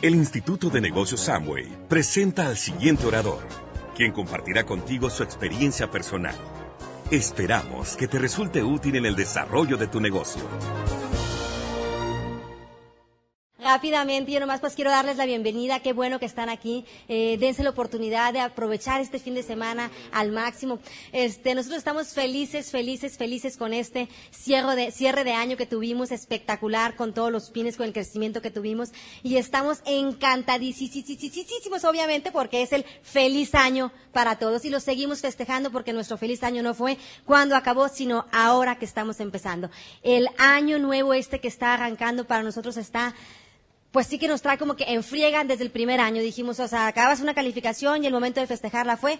El Instituto de Negocios Samway presenta al siguiente orador, quien compartirá contigo su experiencia personal. Esperamos que te resulte útil en el desarrollo de tu negocio rápidamente, yo nomás pues quiero darles la bienvenida, qué bueno que están aquí, eh, dense la oportunidad de aprovechar este fin de semana al máximo. Este, nosotros estamos felices, felices, felices con este cierre de, cierre de año que tuvimos, espectacular, con todos los pines, con el crecimiento que tuvimos, y estamos encantadísimos, obviamente, porque es el feliz año para todos, y lo seguimos festejando porque nuestro feliz año no fue cuando acabó, sino ahora que estamos empezando. El año nuevo este que está arrancando para nosotros está pues sí que nos trae como que enfriegan desde el primer año. Dijimos, o sea, acabas una calificación y el momento de festejarla fue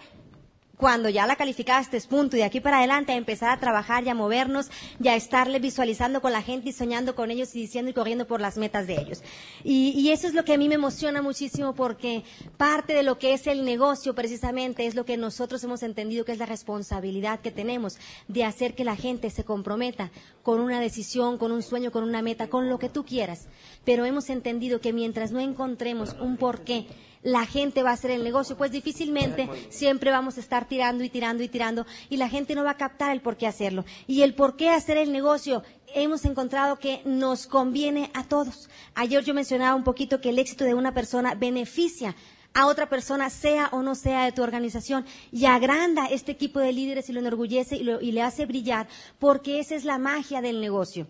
cuando ya la calificaste, punto, y de aquí para adelante a empezar a trabajar y a movernos y a estarle visualizando con la gente y soñando con ellos y diciendo y corriendo por las metas de ellos. Y, y, eso es lo que a mí me emociona muchísimo porque parte de lo que es el negocio precisamente es lo que nosotros hemos entendido que es la responsabilidad que tenemos de hacer que la gente se comprometa con una decisión, con un sueño, con una meta, con lo que tú quieras. Pero hemos entendido que mientras no encontremos un porqué, la gente va a hacer el negocio, pues difícilmente siempre vamos a estar tirando y tirando y tirando y la gente no va a captar el por qué hacerlo. Y el por qué hacer el negocio hemos encontrado que nos conviene a todos. Ayer yo mencionaba un poquito que el éxito de una persona beneficia a otra persona, sea o no sea de tu organización, y agranda este equipo de líderes y lo enorgullece y, y le hace brillar, porque esa es la magia del negocio.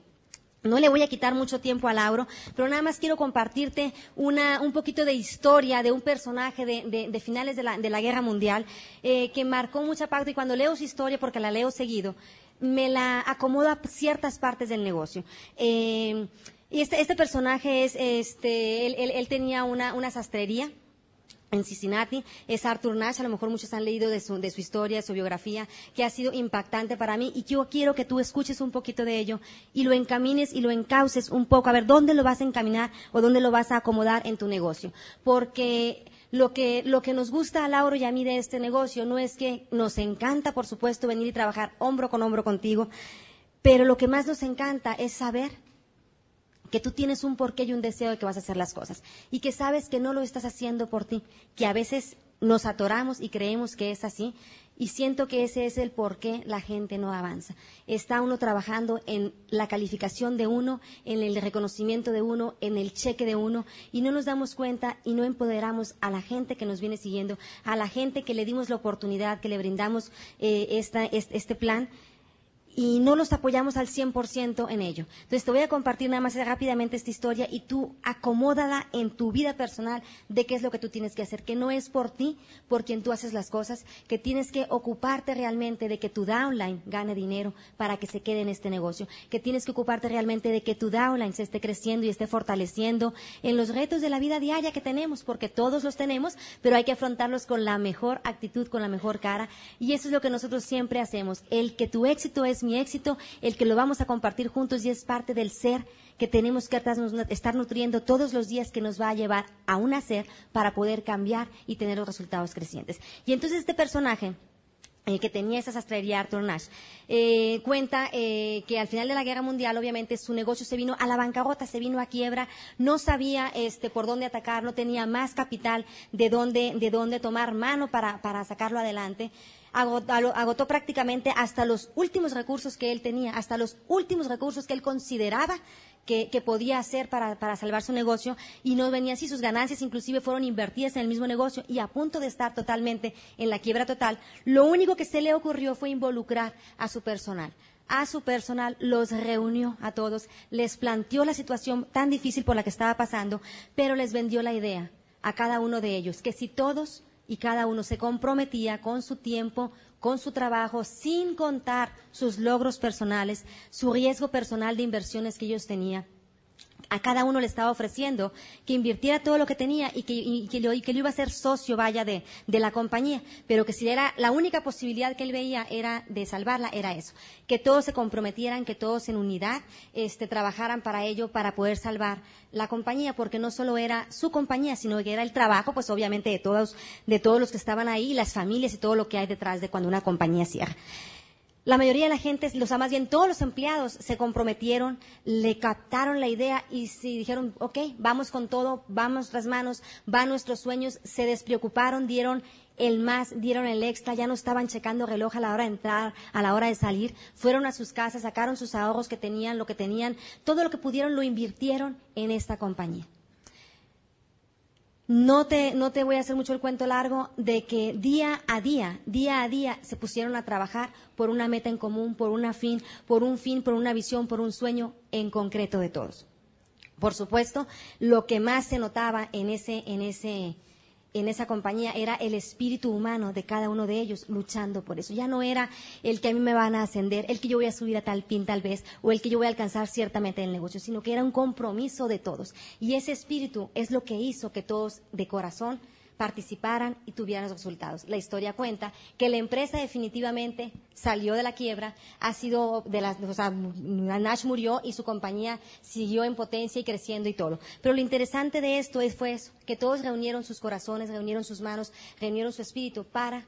No le voy a quitar mucho tiempo a Lauro, pero nada más quiero compartirte una, un poquito de historia de un personaje de, finales de la, de la, Guerra Mundial eh, que marcó mucha parte y cuando leo su historia, porque la leo seguido, me la acomoda ciertas partes del negocio. Eh, y este, este, personaje es, este, él, él tenía una, una sastrería en Cincinnati, es Arthur Nash, a lo mejor muchos han leído de su, de su historia, de su biografía, que ha sido impactante para mí y yo quiero que tú escuches un poquito de ello y lo encamines y lo encauces un poco, a ver dónde lo vas a encaminar o dónde lo vas a acomodar en tu negocio. Porque lo que, lo que nos gusta a Lauro y a mí de este negocio no es que nos encanta, por supuesto, venir y trabajar hombro con hombro contigo, pero lo que más nos encanta es saber que tú tienes un porqué y un deseo de que vas a hacer las cosas y que sabes que no lo estás haciendo por ti, que a veces nos atoramos y creemos que es así y siento que ese es el por qué la gente no avanza. Está uno trabajando en la calificación de uno, en el reconocimiento de uno, en el cheque de uno, y no nos damos cuenta y no empoderamos a la gente que nos viene siguiendo, a la gente que le dimos la oportunidad, que le brindamos eh, este plan y no los apoyamos al 100% en ello. Entonces te voy a compartir nada más rápidamente esta historia y tú acomódala en tu vida personal de qué es lo que tú tienes que hacer, que no es por ti, por quien tú haces las cosas, que tienes que ocuparte realmente de que tu downline gane dinero para que se quede en este negocio, que tienes que ocuparte realmente de que tu downline se esté creciendo y esté fortaleciendo en los retos de la vida diaria que tenemos, porque todos los tenemos, pero hay que afrontarlos con la mejor actitud, con la mejor cara, y eso es lo que nosotros siempre hacemos. El que tu éxito es mi éxito, el que lo vamos a compartir juntos y es parte del ser que tenemos que estar nutriendo todos los días que nos va a llevar a un hacer para poder cambiar y tener los resultados crecientes. Y entonces este personaje eh, que tenía esa sastrería Arthur Nash, eh, cuenta eh, que al final de la guerra mundial, obviamente, su negocio se vino a la bancarrota, se vino a quiebra, no sabía este, por dónde atacar, no tenía más capital de dónde, de dónde tomar mano para, para sacarlo adelante. Agotó, prácticamente hasta los últimos recursos que él tenía, hasta los últimos recursos que él consideraba que, podía hacer para, para, salvar su negocio y no venía así. Sus ganancias inclusive fueron invertidas en el mismo negocio y a punto de estar totalmente en la quiebra total. Lo único que se le ocurrió fue involucrar a su personal. A su personal los reunió a todos, les planteó la situación tan difícil por la que estaba pasando, pero les vendió la idea a cada uno de ellos que si todos y cada uno se comprometía con su tiempo, con su trabajo, sin contar sus logros personales, su riesgo personal de inversiones que ellos tenían a cada uno le estaba ofreciendo que invirtiera todo lo que tenía y que, que, lo, que iba a ser socio, vaya, de, de, la compañía, pero que si era la única posibilidad que él veía era de salvarla, era eso, que todos se comprometieran, que todos en unidad este, trabajaran para ello, para poder salvar la compañía, porque no solo era su compañía, sino que era el trabajo, pues obviamente de todos, de todos los que estaban ahí, las familias y todo lo que hay detrás de cuando una compañía cierra. La mayoría de la gente, los más bien todos los empleados, se comprometieron, le captaron la idea y se dijeron, ok, vamos con todo, vamos las manos, van nuestros sueños, se despreocuparon, dieron el más, dieron el extra, ya no estaban checando reloj a la hora de entrar, a la hora de salir, fueron a sus casas, sacaron sus ahorros que tenían, lo que tenían, todo lo que pudieron lo invirtieron en esta compañía. No te, no te voy a hacer mucho el cuento largo de que día a día, día a día se pusieron a trabajar por una meta en común, por una fin, por un fin, por una visión, por un sueño en concreto de todos. Por supuesto, lo que más se notaba en ese, en ese, en esa compañía era el espíritu humano de cada uno de ellos luchando por eso. Ya no era el que a mí me van a ascender, el que yo voy a subir a tal pin tal vez, o el que yo voy a alcanzar ciertamente el negocio, sino que era un compromiso de todos. Y ese espíritu es lo que hizo que todos de corazón participaran y tuvieran los resultados. La historia cuenta que la empresa definitivamente salió de la quiebra, ha sido de las, o sea, Nash murió y su compañía siguió en potencia y creciendo y todo. Pero lo interesante de esto fue eso, que todos reunieron sus corazones, reunieron sus manos, reunieron su espíritu para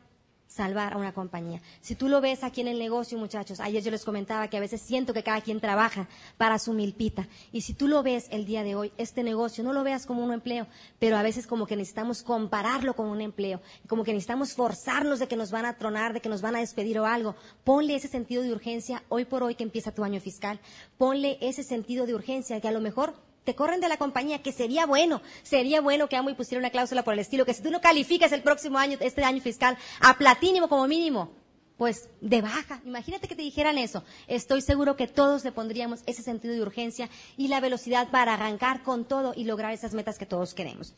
salvar a una compañía. Si tú lo ves aquí en el negocio, muchachos, ayer yo les comentaba que a veces siento que cada quien trabaja para su milpita. Y si tú lo ves el día de hoy, este negocio, no lo veas como un empleo, pero a veces como que necesitamos compararlo con un empleo, como que necesitamos forzarnos de que nos van a tronar, de que nos van a despedir o algo. Ponle ese sentido de urgencia hoy por hoy que empieza tu año fiscal. Ponle ese sentido de urgencia que a lo mejor te corren de la compañía, que sería bueno, sería bueno que Amo y pusiera una cláusula por el estilo, que si tú no calificas el próximo año, este año fiscal, a platínimo como mínimo, pues de baja. Imagínate que te dijeran eso. Estoy seguro que todos le pondríamos ese sentido de urgencia y la velocidad para arrancar con todo y lograr esas metas que todos queremos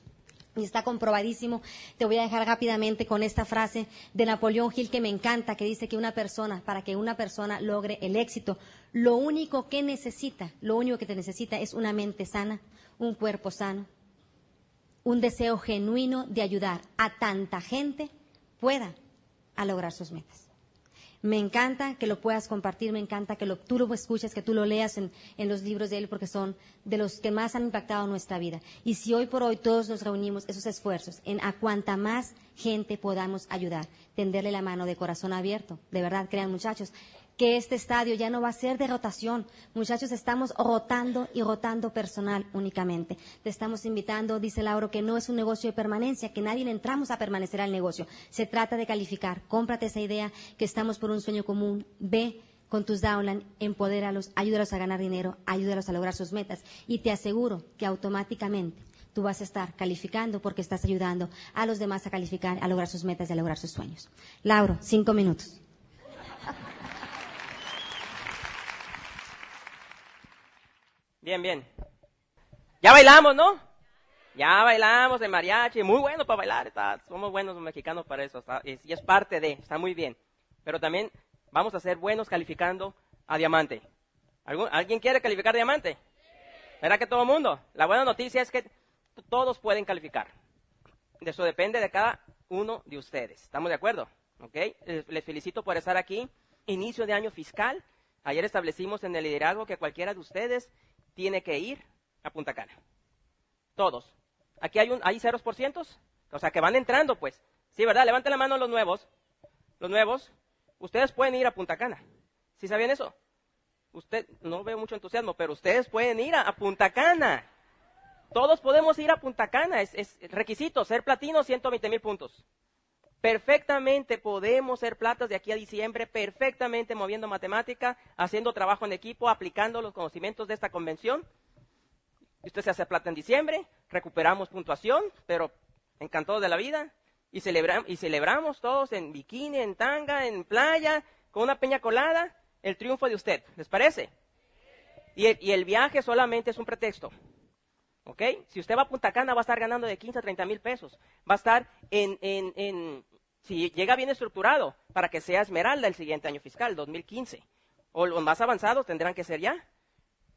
y está comprobadísimo. Te voy a dejar rápidamente con esta frase de Napoleón Hill que me encanta, que dice que una persona, para que una persona logre el éxito, lo único que necesita, lo único que te necesita es una mente sana, un cuerpo sano, un deseo genuino de ayudar a tanta gente pueda a lograr sus metas. Me encanta que lo puedas compartir, me encanta que lo, tú lo escuches, que tú lo leas en, los libros de él, porque son de los que más han impactado nuestra vida. Y si hoy por hoy todos nos reunimos esos esfuerzos en a cuanta más gente podamos ayudar, tenderle la mano de corazón abierto, de verdad, crean muchachos, que este estadio ya no va a ser de rotación. Muchachos, estamos rotando y rotando personal únicamente. Te estamos invitando, dice Lauro, que no es un negocio de permanencia, que nadie le entramos a permanecer al negocio. Se trata de calificar. Cómprate esa idea que estamos por un sueño común. Ve con tus downline, empodéralos, ayúdalos a ganar dinero, ayúdalos a lograr sus metas. Y te aseguro que automáticamente tú vas a estar calificando porque estás ayudando a los demás a calificar, a lograr sus metas y a lograr sus sueños. Lauro, cinco minutos. Bien, bien. Ya bailamos, ¿no? Ya bailamos el mariachi, muy bueno para bailar, somos buenos los mexicanos para eso, y es parte de, está muy bien. Pero también vamos a ser buenos calificando a diamante. ¿Alguien quiere calificar diamante? ¿Verdad que todo el mundo? La buena noticia es que todos pueden calificar. De eso depende de cada uno de ustedes. ¿Estamos de acuerdo? ¿Ok? Les felicito por estar aquí. Inicio de año fiscal. Ayer establecimos en el liderazgo que cualquiera de ustedes tiene que ir a Punta Cana. Todos. Aquí hay, un, hay ceros por cientos, o sea, que van entrando, pues. Sí, ¿verdad? Levanten la mano los nuevos. Los nuevos. Ustedes pueden ir a Punta Cana. ¿Sí sabían eso? Usted, no veo mucho entusiasmo, pero ustedes pueden ir a, Punta Cana. Todos podemos ir a Punta Cana. Es, es requisito, ser platino, 120 mil puntos. Perfectamente podemos ser platas de aquí a diciembre, perfectamente moviendo matemática, haciendo trabajo en equipo, aplicando los conocimientos de esta convención. Usted se hace plata en diciembre, recuperamos puntuación, pero encantados de la vida, y, celebramos todos en bikini, en tanga, en playa, con una peña colada, el triunfo de usted. ¿Les parece? Y el, viaje solamente es un pretexto. ¿Ok? Si usted va a Punta Cana, va a estar ganando de 15 a 30 mil pesos. Va a estar en, en, si llega bien estructurado, para que sea esmeralda el siguiente año fiscal, 2015. O los más avanzados tendrán que ser ya.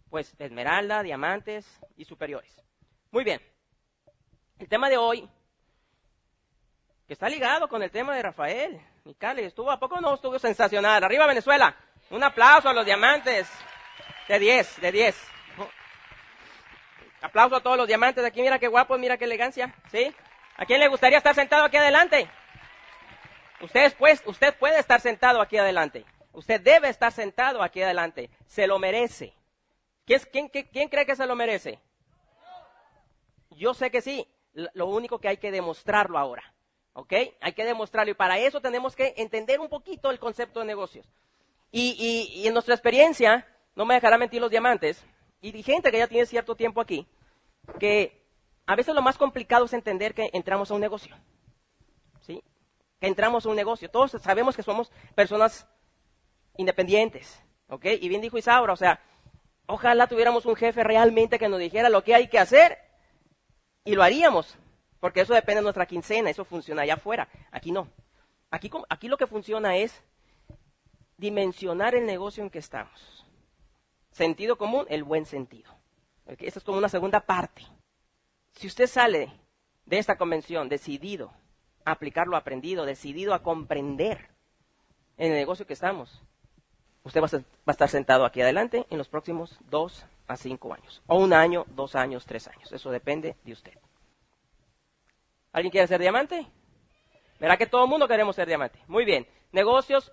pues esmeralda, diamantes y superiores. Muy bien. El tema de hoy, que está ligado con el tema de Rafael. Cali, estuvo, ¿a poco no estuvo sensacional? Arriba Venezuela. Un aplauso a los diamantes. De 10, de 10. Aplauso a todos los diamantes aquí. Mira qué guapos, mira qué elegancia. ¿Sí? ¿A quién le gustaría estar sentado aquí adelante? Usted, pues, usted puede estar sentado aquí adelante. Usted debe estar sentado aquí adelante. Se lo merece. ¿Quién, quién cree que se lo merece? Yo sé que sí. Lo único que hay que demostrarlo ahora. ¿Ok? Hay que demostrarlo. Y para eso tenemos que entender un poquito el concepto de negocios. Y, y en nuestra experiencia, no me dejará mentir los diamantes, y gente que ya tiene cierto tiempo aquí, que a veces lo más complicado es entender que entramos a un negocio. ¿Sí? Entramos a un negocio. Todos sabemos que somos personas independientes. ¿Ok? Y bien dijo Isaura, o sea, ojalá tuviéramos un jefe realmente que nos dijera lo que hay que hacer y lo haríamos. Porque eso depende de nuestra quincena, eso funciona allá afuera. Aquí no. Aquí, aquí lo que funciona es dimensionar el negocio en que estamos. Sentido común, el buen sentido. Esta es como una segunda parte. Si usted sale de esta convención decidido a aplicar lo aprendido, decidido a comprender en el negocio que estamos, usted va a, estar sentado aquí adelante en los próximos dos a cinco años. O un año, dos años, tres años. Eso depende de usted. ¿Alguien quiere ser diamante? Verá que todo el mundo queremos ser diamante. Muy bien. Negocios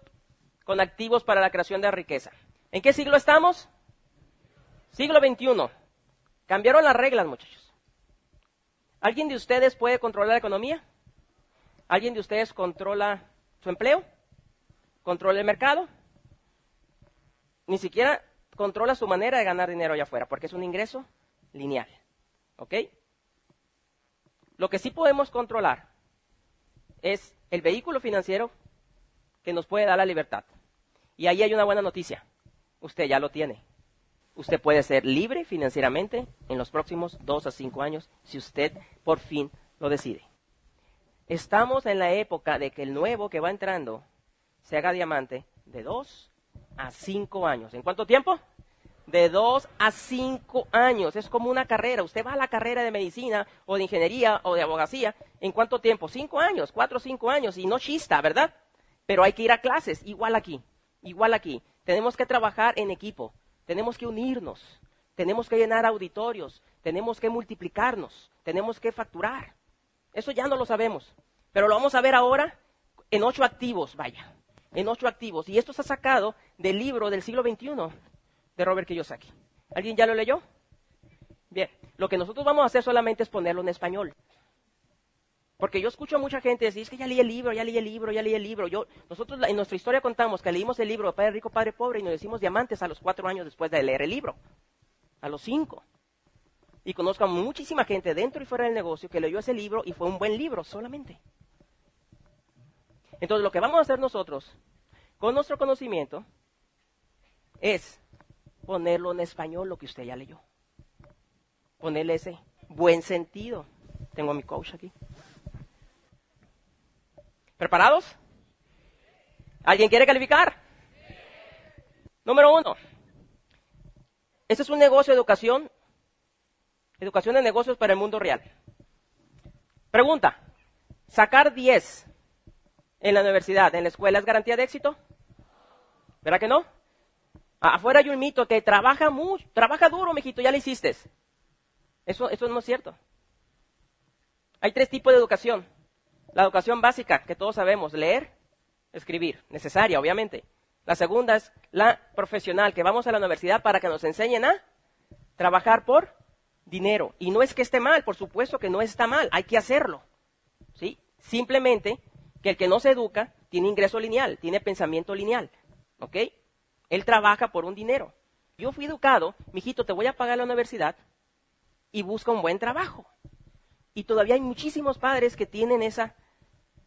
con activos para la creación de riqueza. ¿En qué siglo estamos? Siglo XXI. Cambiaron las reglas, muchachos. ¿Alguien de ustedes puede controlar la economía? ¿Alguien de ustedes controla su empleo? ¿Controla el mercado? Ni siquiera controla su manera de ganar dinero allá afuera, porque es un ingreso lineal. ¿Ok? Lo que sí podemos controlar es el vehículo financiero que nos puede dar la libertad. Y ahí hay una buena noticia. Usted ya lo tiene usted puede ser libre financieramente en los próximos dos a cinco años si usted por fin lo decide. Estamos en la época de que el nuevo que va entrando se haga diamante de dos a cinco años. ¿En cuánto tiempo? De dos a cinco años. Es como una carrera. Usted va a la carrera de medicina o de ingeniería o de abogacía. ¿En cuánto tiempo? Cinco años, cuatro o cinco años. Y no chista, ¿verdad? Pero hay que ir a clases. Igual aquí. Igual aquí. Tenemos que trabajar en equipo tenemos que unirnos, tenemos que llenar auditorios, tenemos que multiplicarnos, tenemos que facturar. Eso ya no lo sabemos, pero lo vamos a ver ahora en ocho activos, vaya, en ocho activos. Y esto se ha sacado del libro del siglo XXI de Robert Kiyosaki. ¿Alguien ya lo leyó? Bien, lo que nosotros vamos a hacer solamente es ponerlo en español. Porque yo escucho a mucha gente decir, es que ya leí el libro, ya leí el libro, ya leí el libro. Yo, nosotros en nuestra historia contamos que leímos el libro Padre Rico, Padre Pobre y nos decimos diamantes a los cuatro años después de leer el libro. A los cinco. Y conozco a muchísima gente dentro y fuera del negocio que leyó ese libro y fue un buen libro solamente. Entonces lo que vamos a hacer nosotros con nuestro conocimiento es ponerlo en español lo que usted ya leyó. Ponerle ese buen sentido. Tengo a mi coach aquí. ¿Preparados? ¿Alguien quiere calificar? Número uno. Este es un negocio de educación, educación de negocios para el mundo real. Pregunta, ¿sacar 10 en la universidad, en la escuela, es garantía de éxito? ¿Verdad que no? Afuera hay un mito que trabaja mucho, trabaja duro, mijito, ya lo hiciste. Eso, eso no es cierto. Hay tres tipos de educación. La educación básica, que todos sabemos, leer, escribir, necesaria, obviamente. La segunda es la profesional, que vamos a la universidad para que nos enseñen a trabajar por dinero. Y no es que esté mal, por supuesto que no está mal, hay que hacerlo. ¿sí? Simplemente que el que no se educa tiene ingreso lineal, tiene pensamiento lineal. ¿Ok? Él trabaja por un dinero. Yo fui educado, mijito, te voy a pagar la universidad y busca un buen trabajo. Y todavía hay muchísimos padres que tienen esa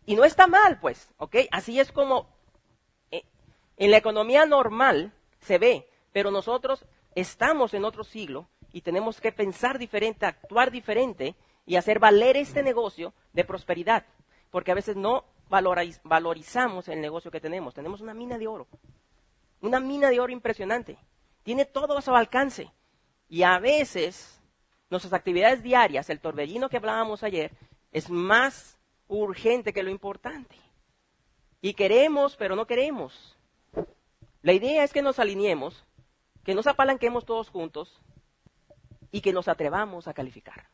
y no está mal, pues, ¿ok? Así es como eh, en la economía normal se ve, pero nosotros estamos en otro siglo y tenemos que pensar diferente, actuar diferente y hacer valer este negocio de prosperidad, porque a veces no valorizamos el negocio que tenemos. Tenemos una mina de oro, una mina de oro impresionante, tiene todo a su alcance Y a veces, nuestras actividades diarias, el torbellino que hablábamos ayer, es más urgente que lo importante. Y queremos, pero no queremos. La idea es que nos alineemos, que nos apalanquemos todos juntos y que nos atrevamos a calificar.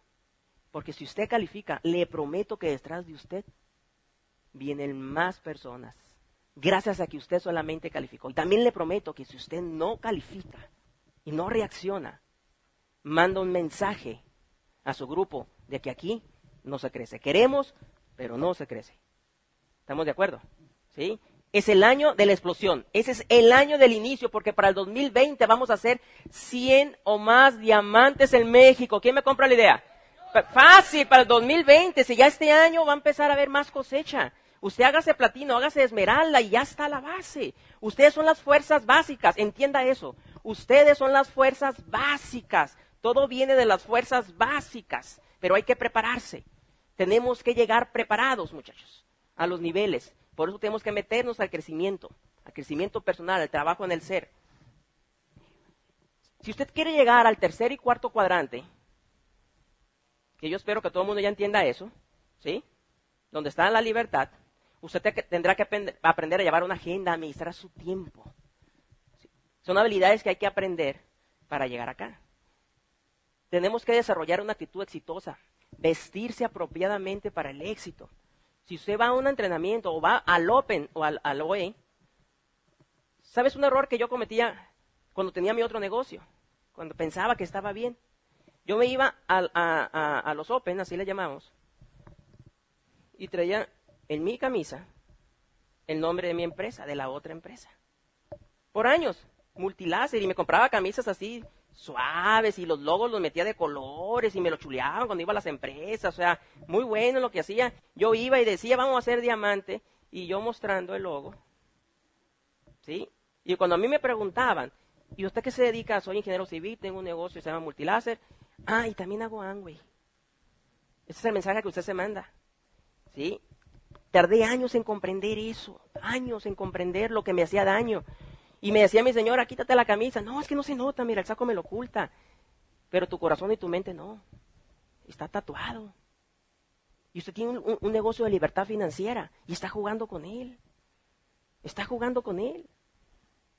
Porque si usted califica, le prometo que detrás de usted vienen más personas. Gracias a que usted solamente calificó. Y también le prometo que si usted no califica y no reacciona, manda un mensaje a su grupo de que aquí no se crece. Queremos, pero no se crece. ¿Estamos de acuerdo? ¿Sí? Es el año de la explosión. Ese es el año del inicio, porque para el 2020 vamos a hacer 100 o más diamantes en México. ¿Quién me compra la idea? Fácil, para el 2020, si ya este año va a empezar a haber más cosecha. Usted hágase platino, hágase esmeralda y ya está la base. Ustedes son las fuerzas básicas, entienda eso. Ustedes son las fuerzas básicas. Todo viene de las fuerzas básicas, pero hay que prepararse. Tenemos que llegar preparados, muchachos, a los niveles. Por eso tenemos que meternos al crecimiento, al crecimiento personal, al trabajo en el ser. Si usted quiere llegar al tercer y cuarto cuadrante, que yo espero que todo el mundo ya entienda eso, ¿sí? Donde está la libertad, usted tendrá que aprender a llevar una agenda, a administrar su tiempo. Son habilidades que hay que aprender para llegar acá. Tenemos que desarrollar una actitud exitosa, vestirse apropiadamente para el éxito. Si usted va a un entrenamiento o va al Open o al, OE, ¿sabes un error que yo cometía cuando tenía mi otro negocio? Cuando pensaba que estaba bien. Yo me iba a, los Open, así le llamamos, y traía en mi camisa el nombre de mi empresa, de la otra empresa. Por años, multiláser, y me compraba camisas así suaves y los logos los metía de colores y me lo chuleaban cuando iba a las empresas, o sea, muy bueno lo que hacía. Yo iba y decía, vamos a hacer diamante, y yo mostrando el logo. ¿Sí? Y cuando a mí me preguntaban, ¿y usted qué se dedica? Soy ingeniero civil, tengo un negocio se llama Multiláser. Ah, y también hago Angway. Ese es el mensaje que usted se manda. ¿Sí? Tardé años en comprender eso, años en comprender lo que me hacía daño. Y me decía mi señora, quítate la camisa. No, es que no se nota, mira, el saco me lo oculta. Pero tu corazón y tu mente no. Está tatuado. Y usted tiene un, negocio de libertad financiera y está jugando con él. Está jugando con él.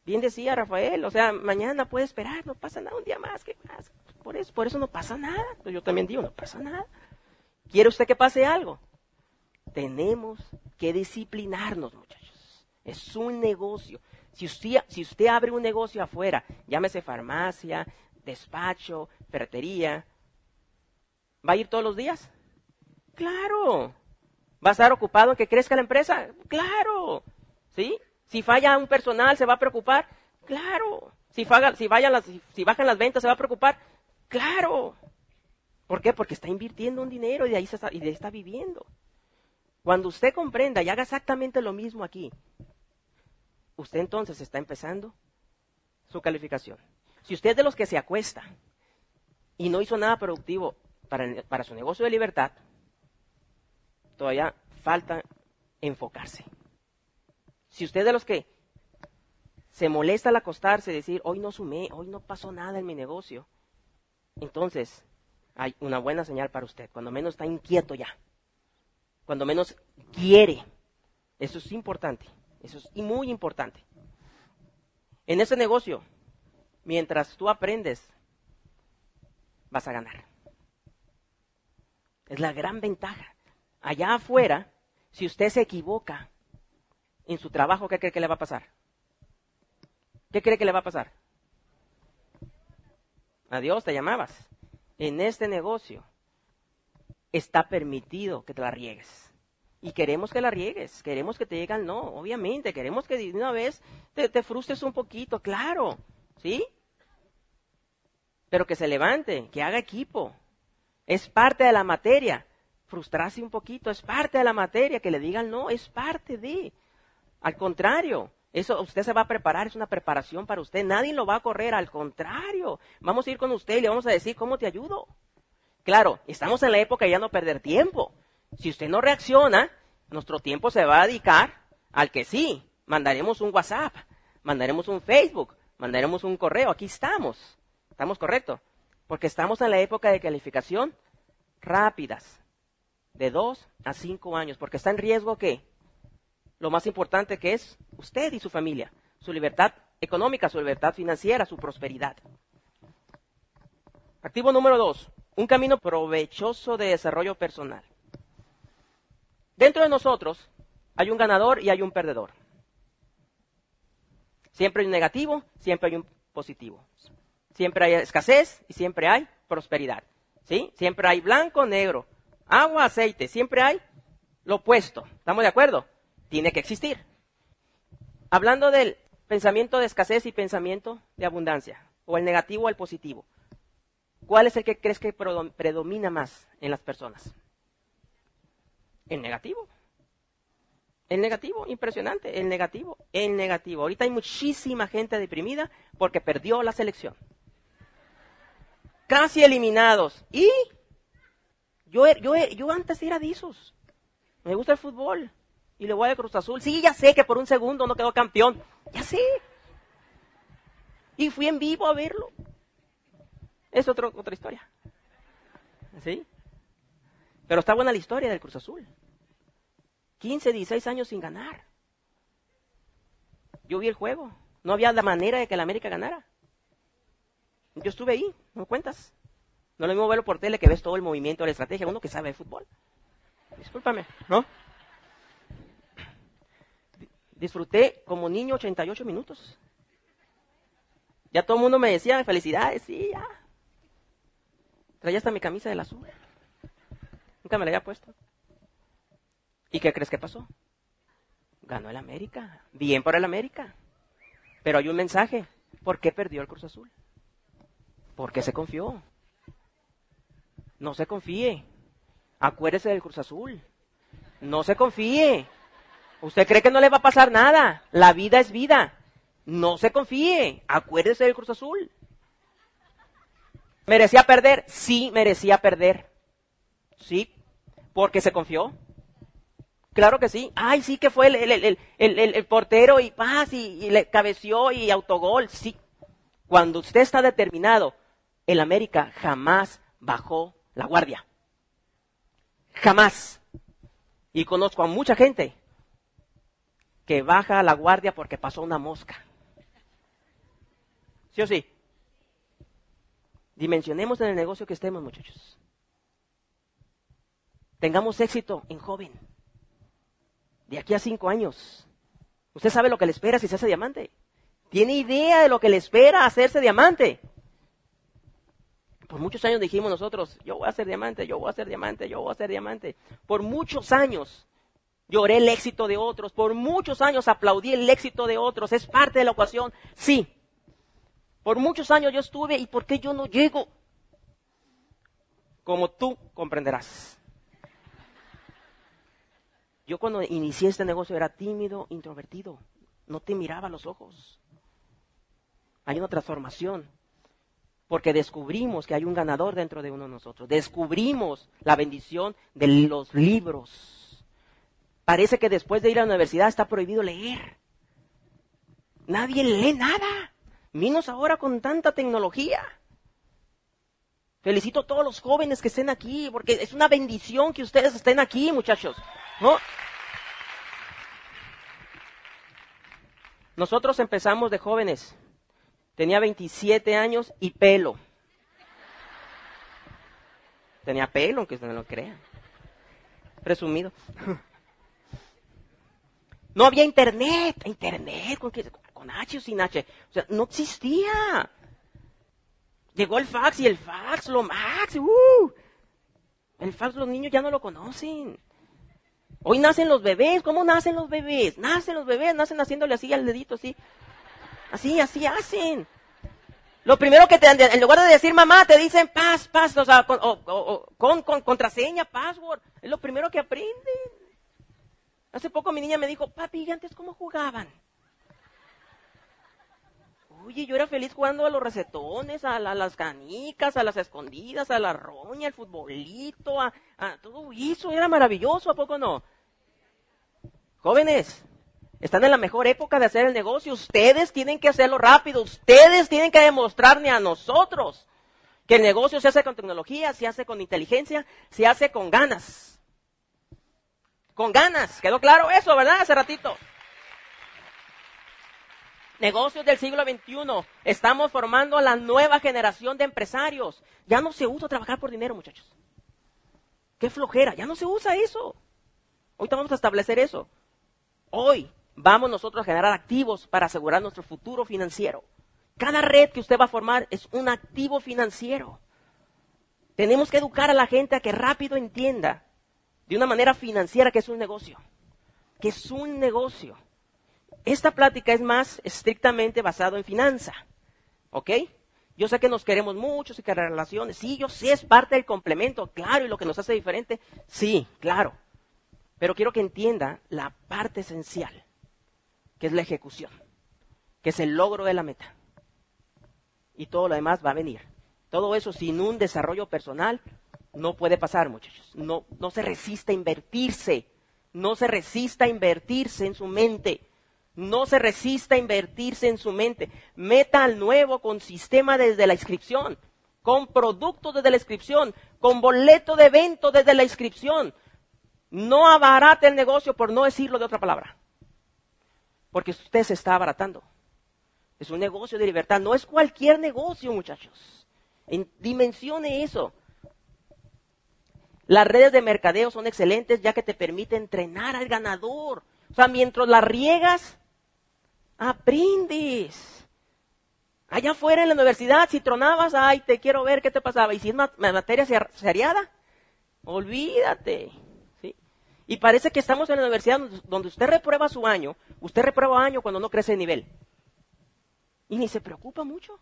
Bien decía Rafael, o sea, mañana puede esperar, no pasa nada, un día más, ¿qué más? Por eso, por eso no pasa nada. Pues yo también digo, no pasa nada. ¿Quiere usted que pase algo? Tenemos que disciplinarnos, muchachos. Es un negocio. Si usted, abre un negocio afuera, llámese farmacia, despacho, ferretería, ¿va a ir todos los días? Claro. ¿Va a estar ocupado en que crezca la empresa? Claro. ¿Sí? Si falla un personal, ¿se va a preocupar? Claro. Si, las, si bajan las ventas, ¿se va a preocupar? Claro. ¿Por qué? Porque está invirtiendo un dinero y de ahí, y de ahí está viviendo. Cuando usted comprenda y haga exactamente lo mismo aquí, usted entonces está empezando su calificación. Si usted es de los que se acuesta y no hizo nada productivo para, su negocio de libertad, todavía falta enfocarse. Si usted es de los que se molesta al acostarse decir, hoy no sumé, hoy no pasó nada en mi negocio, entonces hay una buena señal para usted, cuando menos está inquieto ya, cuando menos quiere. Eso es importante. Eso es muy importante. En ese negocio, mientras tú aprendes, vas a ganar. Es la gran ventaja. Allá afuera, si usted se equivoca en su trabajo, ¿qué cree que le va a pasar? ¿Qué cree que le va a pasar? Adiós, te llamabas. En este negocio está permitido que te la riegues. Y queremos que la riegues, queremos que te llegue no, obviamente, queremos que de una vez te, te frustres un poquito, claro, ¿sí? Pero que se levante, que haga equipo. Es parte de la materia. Frustrarse un poquito, es parte de la materia, que le digan no, es parte de. Al contrario, eso usted se va a preparar, es una preparación para usted. Nadie lo va a correr, al contrario. Vamos a ir con usted y le vamos a decir cómo te ayudo. Claro, estamos en la época de ya no perder tiempo. Si usted no reacciona, nuestro tiempo se va a dedicar al que sí. Mandaremos un WhatsApp, mandaremos un Facebook, mandaremos un correo. Aquí estamos. ¿Estamos correctos? Porque estamos en la época de calificación rápidas, de dos a cinco años, porque está en riesgo que lo más importante que es usted y su familia, su libertad económica, su libertad financiera, su prosperidad. Activo número dos, un camino provechoso de desarrollo personal. Dentro de nosotros hay un ganador y hay un perdedor. Siempre hay un negativo, siempre hay un positivo. Siempre hay escasez y siempre hay prosperidad. ¿Sí? Siempre hay blanco, negro, agua, aceite. Siempre hay lo opuesto. ¿Estamos de acuerdo? Tiene que existir. Hablando del pensamiento de escasez y pensamiento de abundancia, o el negativo o el positivo. ¿Cuál es el que crees que predomina más en las personas? El negativo. El negativo, impresionante. El negativo, el negativo. Ahorita hay muchísima gente deprimida porque perdió la selección casi eliminados. Y yo, yo, yo antes era de esos. Me gusta el fútbol. Y le voy a Cruz Azul. Sí, ya sé que por un segundo no quedó campeón. Ya sé. Y fui en vivo a verlo. Es otro, otra historia. ¿Sí? Pero está buena la historia del Cruz Azul. 15, 16 años sin ganar. Yo vi el juego. No había la manera de que la América ganara. Yo estuve ahí, ¿no cuentas? No lo mismo verlo por tele que ves todo el movimiento, la estrategia, uno que sabe de fútbol. Discúlpame, ¿no? Disfruté como niño 88 minutos. Ya todo el mundo me decía, felicidades, sí, ya. Traía hasta mi camisa del azul. Me la había puesto. ¿Y qué crees que pasó? Ganó el América. Bien por el América. Pero hay un mensaje. ¿Por qué perdió el Cruz Azul? Porque se confió. No se confíe. Acuérdese del Cruz Azul. No se confíe. Usted cree que no le va a pasar nada. La vida es vida. No se confíe. Acuérdese del Cruz Azul. ¿Merecía perder? Sí, merecía perder. Sí, porque se confió. Claro que sí. Ay, sí que fue el, el, portero y paz y, y, le cabeció y autogol. Sí. Cuando usted está determinado el América jamás bajó la guardia. Jamás. Y conozco a mucha gente que baja la guardia porque pasó una mosca. ¿Sí o sí? Dimensionemos en el negocio que estemos, muchachos. Tengamos éxito en joven. De aquí a cinco años. ¿Usted sabe lo que le espera si se hace diamante? ¿Tiene idea de lo que le espera hacerse diamante? Por muchos años dijimos nosotros, yo voy a ser diamante, yo voy a ser diamante, yo voy a ser diamante. Por muchos años lloré el éxito de otros, por muchos años aplaudí el éxito de otros, es parte de la ecuación, sí. Por muchos años yo estuve y ¿por qué yo no llego? Como tú comprenderás. Yo cuando inicié este negocio era tímido, introvertido, no te miraba a los ojos. Hay una transformación porque descubrimos que hay un ganador dentro de uno de nosotros. Descubrimos la bendición de los libros. Parece que después de ir a la universidad está prohibido leer. Nadie lee nada. Menos ahora con tanta tecnología. Felicito a todos los jóvenes que estén aquí, porque es una bendición que ustedes estén aquí, muchachos. ¿No? Nosotros empezamos de jóvenes Tenía 27 años y pelo. Tenía pelo, aunque no lo crean. Presumido. No había internet. Internet, con, con H o sin H. O sea, no existía. Llegó el fax y el fax, lo max. Uh. El fax los niños ya no lo conocen. Hoy nacen los bebés. ¿Cómo nacen los bebés? Nacen los bebés, nacen haciéndole así al dedito, así. Así, así hacen. Lo primero que te en lugar de decir mamá, te dicen paz, paz, o sea, con, con, contraseña, password. Es lo primero que aprenden. Hace poco mi niña me dijo, papi, ¿y antes cómo jugaban? Oye, yo era feliz jugando a los recetones, a, las canicas, a las escondidas, a la roña, al futbolito, a, todo eso. Era maravilloso, ¿a poco no? Jóvenes, están en la mejor época de hacer el negocio. Ustedes tienen que hacerlo rápido. Ustedes tienen que demostrarle a nosotros Que el negocio se hace con tecnología, se hace con inteligencia, se hace con ganas. Con ganas. ¿Quedó claro eso, verdad? Hace ratito. Negocios del siglo XXI. Estamos formando a la nueva generación de empresarios. Ya no se usa trabajar por dinero, muchachos. Qué flojera. Ya no se usa eso. Ahorita vamos a establecer eso. Hoy vamos nosotros a generar activos para asegurar nuestro futuro financiero. Cada red que usted va a formar es un activo financiero. Tenemos que educar a la gente a que rápido entienda de una manera financiera que es un negocio. Que es un negocio. Esta plática es más estrictamente basado en finanza. ¿Ok? Yo sé que nos queremos mucho y que las relaciones, sí, yo sé, es parte del complemento, claro, y lo que nos hace diferente, sí, claro. Pero quiero que entienda la parte esencial, que es la ejecución, que es el logro de la meta. Y todo lo demás va a venir. Todo eso sin un desarrollo personal no puede pasar, muchachos. No, no se resista a invertirse. No se resista a invertirse en su mente. No se resista a invertirse en su mente. Meta al nuevo con sistema desde la inscripción, con producto desde la inscripción, con boleto de evento desde la inscripción. No abarate el negocio por no decirlo de otra palabra. Porque usted se está abaratando. Es un negocio de libertad. No es cualquier negocio, muchachos. dimensione eso. Las redes de mercadeo son excelentes ya que te permiten entrenar al ganador. O sea, mientras las riegas, aprendes. Allá afuera en la universidad, si tronabas, ay, te quiero ver qué te pasaba. Y si es materia seriada, olvídate. ¿sí? Y parece que estamos en la universidad donde usted reprueba su año, usted reprueba año cuando no crece de nivel. Y ni se preocupa mucho.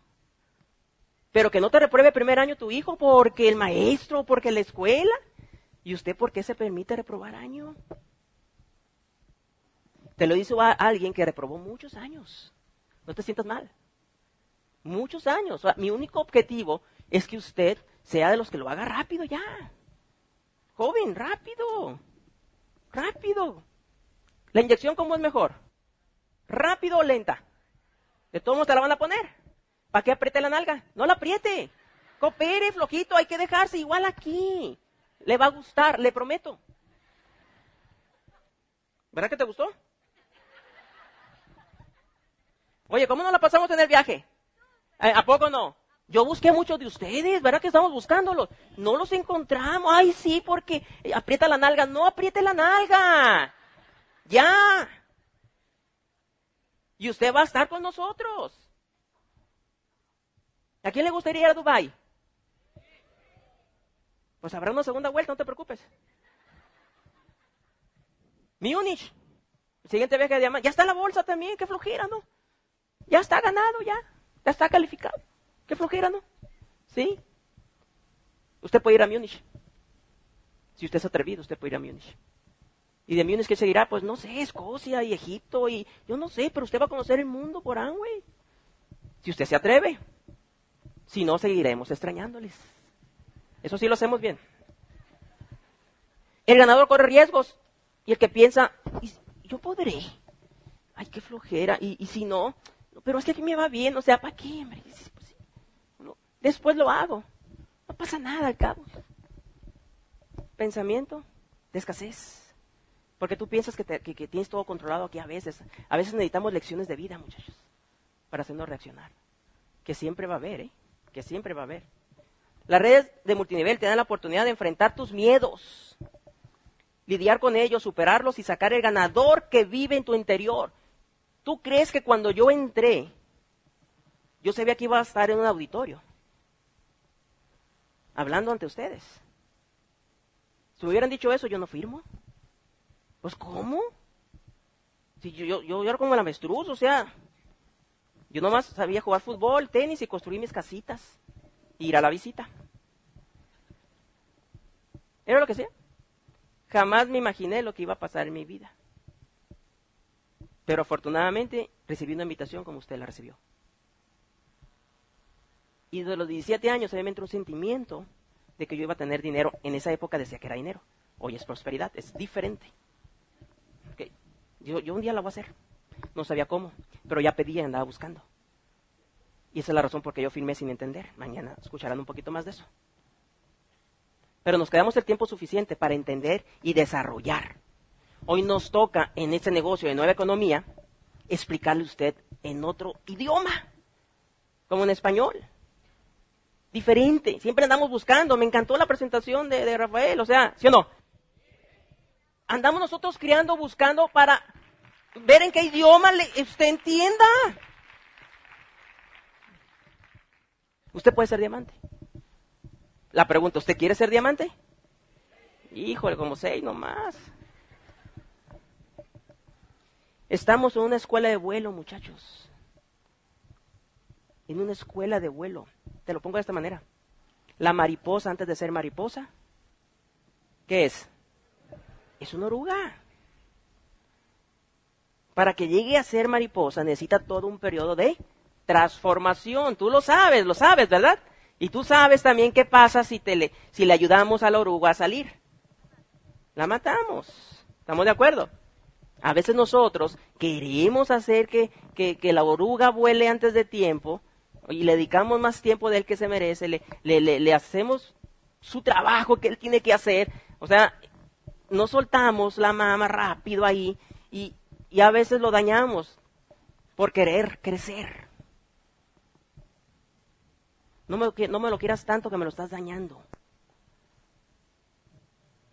Pero que no te repruebe primer año tu hijo porque el maestro, porque la escuela. ¿Y usted por qué se permite reprobar año? Te lo hizo a alguien que reprobó muchos años. No te sientas mal. Muchos años. mi único objetivo es que usted sea de los que lo haga rápido ya. Joven, rápido. Rápido. ¿La inyección cómo es mejor? ¿Rápido o lenta? De todos modos te la van a poner. ¿Para qué apriete la nalga? No la apriete. Coopere, flojito, hay que dejarse igual aquí. Le va a gustar, le prometo. ¿Verdad que te gustó? Oye, ¿cómo no la pasamos en el viaje? ¿A poco no? Yo busqué muchos de ustedes, ¿verdad que estamos buscándolos? No los encontramos. Ay, sí, porque aprieta la nalga. No apriete la nalga. Ya. Y usted va a estar con nosotros. ¿A quién le gustaría ir a Dubai? Pues habrá una segunda vuelta, no te preocupes. Múnich. Siguiente viaje de diamante. Ya está la bolsa también, qué flojera, ¿no? Ya está ganado, ya. Ya está calificado. Qué flojera, ¿no? ¿Sí? Usted puede ir a Múnich. Si usted es atrevido, usted puede ir a Múnich. ¿Y de Múnich qué seguirá? Pues no sé, Escocia y Egipto y yo no sé, pero usted va a conocer el mundo por Amway. Si usted se atreve. Si no, seguiremos extrañándoles. Eso sí lo hacemos bien. El ganador corre riesgos y el que piensa, yo podré. Ay, qué flojera. Y, y si no, pero es que aquí me va bien, o sea, ¿para qué? Pues después lo hago. No pasa nada al cabo. Pensamiento de escasez. Porque tú piensas que, que, tienes todo controlado aquí a veces. A veces necesitamos lecciones de vida, muchachos, para hacernos reaccionar. Que siempre va a haber, ¿eh? Que siempre va a haber. Las redes de multinivel te dan la oportunidad de enfrentar tus miedos, lidiar con ellos, superarlos y sacar el ganador que vive en tu interior. ¿Tú crees que cuando yo entré, yo sabía que iba a estar en un auditorio, hablando ante ustedes? Si me hubieran dicho eso, yo no firmo. Pues ¿cómo? Si yo, yo, yo, era como el avestruz, o sea, yo nomás sabía jugar fútbol, tenis y construir mis casitas, ir a la visita. Era lo que sea. Jamás me imaginé lo que iba a pasar en mi vida. Pero afortunadamente recibí una invitación como usted la recibió. Y de los 17 años a me entró un sentimiento de que yo iba a tener dinero. En esa época decía que era dinero. Hoy es prosperidad, es diferente. Yo, yo, un día la voy a hacer. No sabía cómo, pero ya pedía y andaba buscando. Y esa es la razón por que yo firmé sin entender. Mañana escucharán un poquito más de eso. Pero nos quedamos el tiempo suficiente para entender y desarrollar. Hoy nos toca en este negocio de nueva economía explicarle a usted en otro idioma, como en español. Diferente. Siempre andamos buscando. Me encantó la presentación de, Rafael. O sea, ¿sí o no? Andamos nosotros criando, buscando para ver en qué idioma le, usted entienda. Usted puede ser diamante. La pregunta, ¿usted quiere ser diamante? Híjole, como seis nomás. Estamos en una escuela de vuelo, muchachos. En una escuela de vuelo. Te lo pongo de esta manera. La mariposa, antes de ser mariposa, ¿qué es? Es una oruga. Para que llegue a ser mariposa necesita todo un periodo de transformación. Tú lo sabes, lo sabes, ¿verdad? Y tú sabes también qué pasa si, te le, si le ayudamos a la oruga a salir. La matamos. ¿Estamos de acuerdo? A veces nosotros queremos hacer que, que, la oruga vuele antes de tiempo y le dedicamos más tiempo del que se merece, le, le, le, hacemos su trabajo que él tiene que hacer. O sea, no soltamos la mama rápido ahí y, y a veces lo dañamos por querer crecer. No me, no me lo quieras tanto que me lo estás dañando.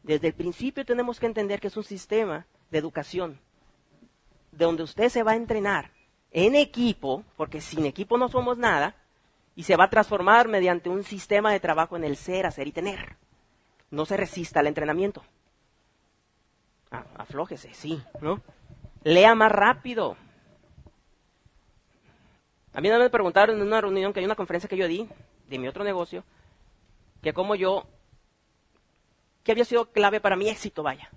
Desde el principio tenemos que entender que es un sistema de educación, de donde usted se va a entrenar en equipo, porque sin equipo no somos nada, y se va a transformar mediante un sistema de trabajo en el ser, hacer y tener. No se resista al entrenamiento. Ah, aflójese, sí, ¿no? Lea más rápido. A mí me preguntaron en una reunión que hay una conferencia que yo di de mi otro negocio, que como yo, que había sido clave para mi éxito, vaya.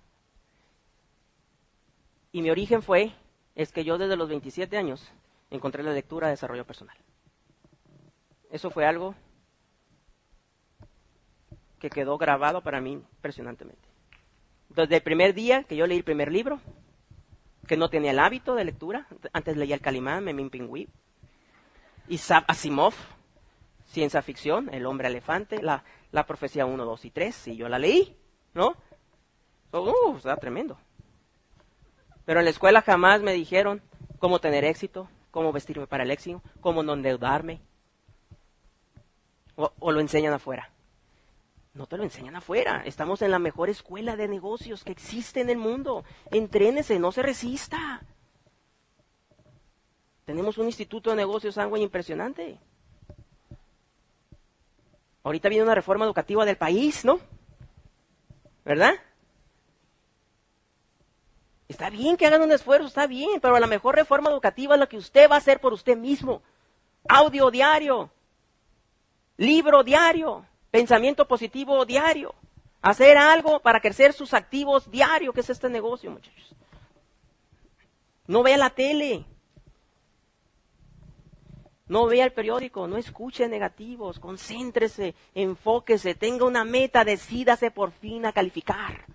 Y mi origen fue, es que yo desde los 27 años encontré la lectura de desarrollo personal. Eso fue algo que quedó grabado para mí impresionantemente. Desde el primer día que yo leí el primer libro, que no tenía el hábito de lectura, antes leía el Calimán, Memín Pingüí, Isaac Asimov, ciencia ficción, El hombre elefante, la, la profecía 1, 2 y 3, y yo la leí, ¿no? Uh, está tremendo. Pero en la escuela jamás me dijeron cómo tener éxito, cómo vestirme para el éxito, cómo no endeudarme. O, lo enseñan afuera. No te lo enseñan afuera. Estamos en la mejor escuela de negocios que existe en el mundo. Entrénese, no se resista. Tenemos un instituto de negocios Sangüey impresionante. Ahorita viene una reforma educativa del país, ¿no? ¿Verdad? Está bien que hagan un esfuerzo, está bien, pero la mejor reforma educativa es la que usted va a hacer por usted mismo. Audio diario, libro diario, pensamiento positivo diario. Hacer algo para crecer sus activos diario, que es este negocio, muchachos. No vea la tele. No vea el periódico, no escuche negativos, concéntrese, enfóquese, tenga una meta, decídase por fin a calificar.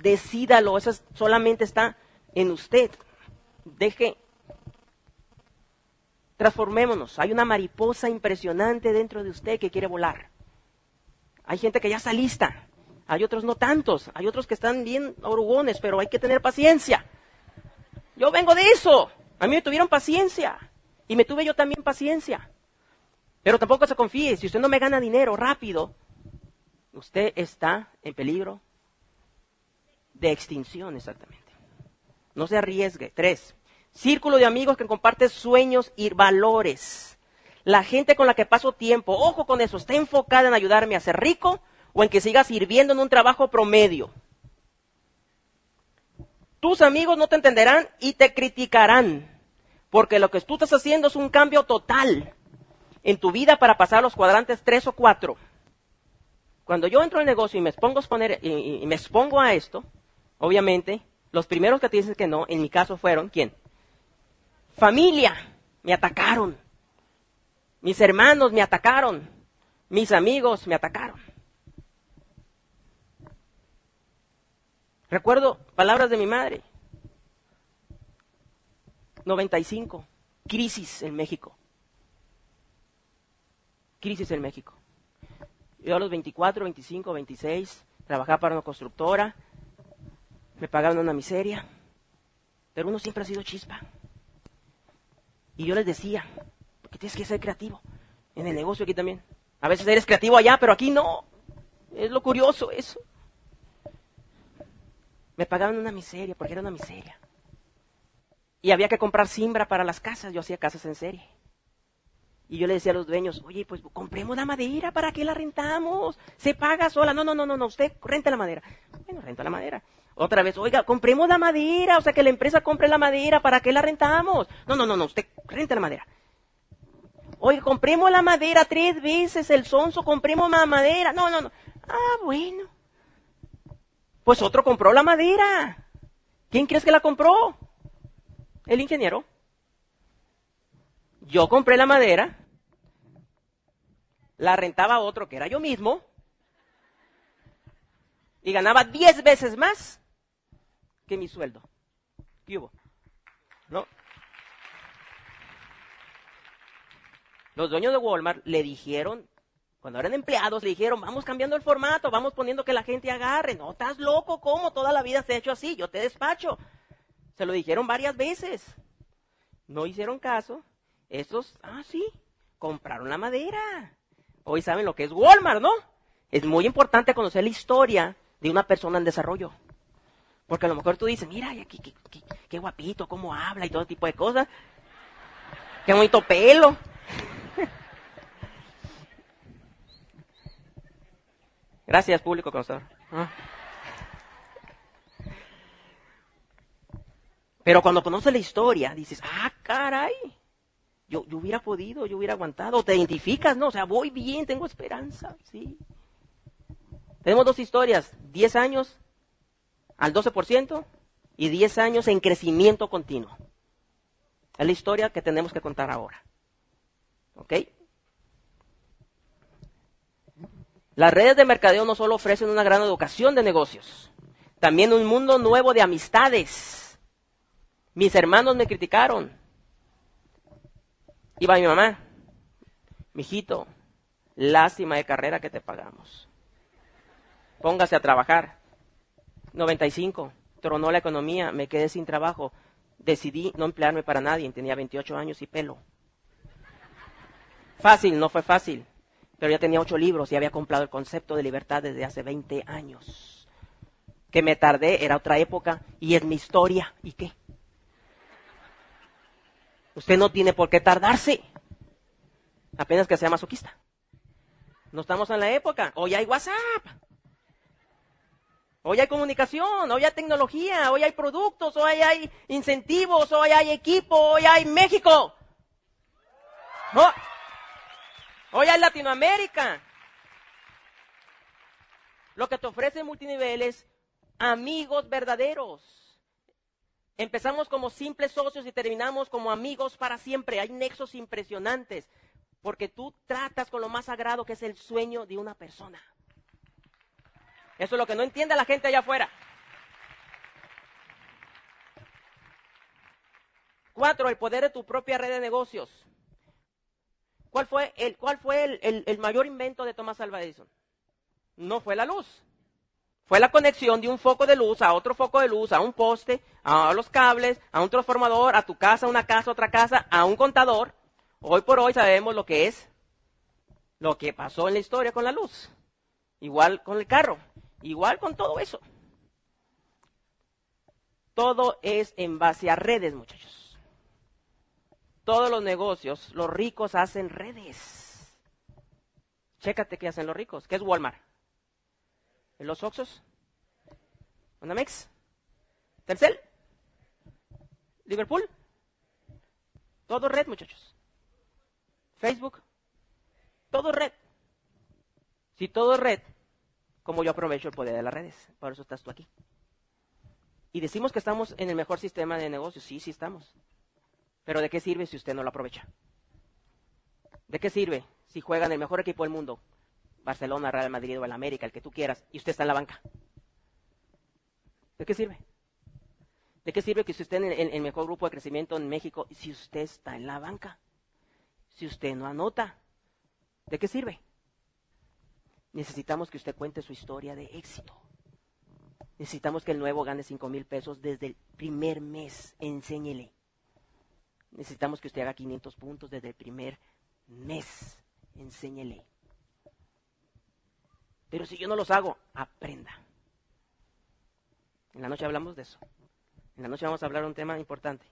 Decídalo, eso solamente está en usted. Deje, transformémonos. Hay una mariposa impresionante dentro de usted que quiere volar. Hay gente que ya está lista. Hay otros no tantos. Hay otros que están bien orugones, pero hay que tener paciencia. Yo vengo de eso. A mí me tuvieron paciencia. Y me tuve yo también paciencia. Pero tampoco se confíe, si usted no me gana dinero rápido, usted está en peligro de extinción exactamente. No se arriesgue. Tres, círculo de amigos que comparte sueños y valores. La gente con la que paso tiempo, ojo con eso, está enfocada en ayudarme a ser rico o en que siga sirviendo en un trabajo promedio. Tus amigos no te entenderán y te criticarán. Porque lo que tú estás haciendo es un cambio total en tu vida para pasar los cuadrantes tres o cuatro. Cuando yo entro al negocio y me expongo a, exponer, y, me expongo a esto, obviamente, los primeros que te dicen que no, en mi caso fueron, ¿quién? Familia, me atacaron. Mis hermanos me atacaron. Mis amigos me atacaron. Recuerdo palabras de mi madre. 95, crisis en México. crisis en México. Yo a los 24, 25, 26 trabajaba para una constructora, me pagaban una miseria, pero uno siempre ha sido chispa. Y yo les decía, porque tienes que ser creativo. En el negocio aquí también. A veces eres creativo allá, pero aquí no. Es lo curioso eso. Me pagaban una miseria, porque era una miseria. Y había que comprar simbra para las casas. Yo hacía casas en serie. Y yo le decía a los dueños, oye, pues compremos la madera, ¿para qué la rentamos? Se paga sola. No, no, no, no, no, usted renta la madera. Bueno, renta la madera. Otra vez, oiga, compremos la madera, o sea, que la empresa compre la madera, ¿para qué la rentamos? No, no, no, no, usted renta la madera. Oiga, compremos la madera tres veces, el sonso, compremos la madera. No, no, no. Ah, bueno. Pues otro compró la madera. ¿Quién crees que la compró? El ingeniero. Yo compré la madera, la rentaba otro que era yo mismo, y ganaba diez veces más que mi sueldo. ¿Qué hubo? ¿No? Los dueños de Walmart le dijeron, cuando eran empleados, le dijeron, vamos cambiando el formato, vamos poniendo que la gente agarre. No, estás loco, ¿cómo? Toda la vida se ha hecho así, yo te despacho. Se lo dijeron varias veces. No hicieron caso. Estos, ah, sí, compraron la madera. Hoy saben lo que es Walmart, ¿no? Es muy importante conocer la historia de una persona en desarrollo. Porque a lo mejor tú dices, mira, qué, qué, qué, guapito, cómo habla y todo tipo de cosas. Qué bonito pelo. Gracias, público conocedor. Ah. Pero cuando conoces la historia, dices, ah, caray, yo, yo hubiera podido, yo hubiera aguantado. Te identificas, ¿no? O sea, voy bien, tengo esperanza, sí. Tenemos dos historias, 10 años al 12% y 10 años en crecimiento continuo. Es la historia que tenemos que contar ahora. ¿Ok? Las redes de mercadeo no solo ofrecen una gran educación de negocios, también un mundo nuevo de amistades. Mis hermanos me criticaron. Iba mi mamá, mijito, lástima de carrera que te pagamos. Póngase a trabajar. 95, tronó la economía, me quedé sin trabajo. Decidí no emplearme para nadie, tenía 28 años y pelo. Fácil, no fue fácil, pero ya tenía ocho libros y había comprado el concepto de libertad desde hace 20 años. Que me tardé, era otra época y es mi historia. ¿Y qué? Usted no tiene por qué tardarse. Apenas que sea masoquista. No estamos en la época. Hoy hay WhatsApp. Hoy hay comunicación, hoy hay tecnología, hoy hay productos, hoy hay incentivos, hoy hay equipo, hoy hay México. Hoy hay Latinoamérica. Lo que te ofrece multiniveles, amigos verdaderos. Empezamos como simples socios y terminamos como amigos para siempre. Hay nexos impresionantes, porque tú tratas con lo más sagrado que es el sueño de una persona. Eso es lo que no entiende la gente allá afuera. Cuatro, el poder de tu propia red de negocios. ¿Cuál fue el, cuál fue el, mayor invento de Thomas Alva Edison? No fue la luz. Fue la conexión de un foco de luz a otro foco de luz, a un poste, a los cables, a un transformador, a tu casa, una casa, otra casa, a un contador. Hoy por hoy sabemos lo que es lo que pasó en la historia con la luz. Igual con el carro. Igual con todo eso. Todo es en base a redes, muchachos. Todos los negocios, los ricos hacen redes. Chécate qué hacen los ricos. ¿Qué es Walmart? ¿Los Oxos? ¿Unamex? ¿Telcel? ¿Liverpool? Todo red, muchachos. Facebook. Todo red. Si todo es red, como yo aprovecho el poder de las redes. Por eso estás tú aquí. Y decimos que estamos en el mejor sistema de negocios. Sí, sí estamos. Pero ¿de qué sirve si usted no lo aprovecha? ¿De qué sirve si juegan el mejor equipo del mundo? Barcelona, Real Madrid o el América, el que tú quieras, y usted está en la banca. ¿De qué sirve? ¿De qué sirve que usted esté en el mejor grupo de crecimiento en México si usted está en la banca? Si usted no anota, ¿De qué sirve? Necesitamos que usted cuente su historia de éxito. Necesitamos que el nuevo gane 5 mil pesos desde el primer mes. Enséñele. Necesitamos que usted haga 500 puntos desde el primer mes. Enséñele. Pero si yo no los hago, aprenda. En la noche hablamos de eso. En la noche vamos a hablar de un tema importante.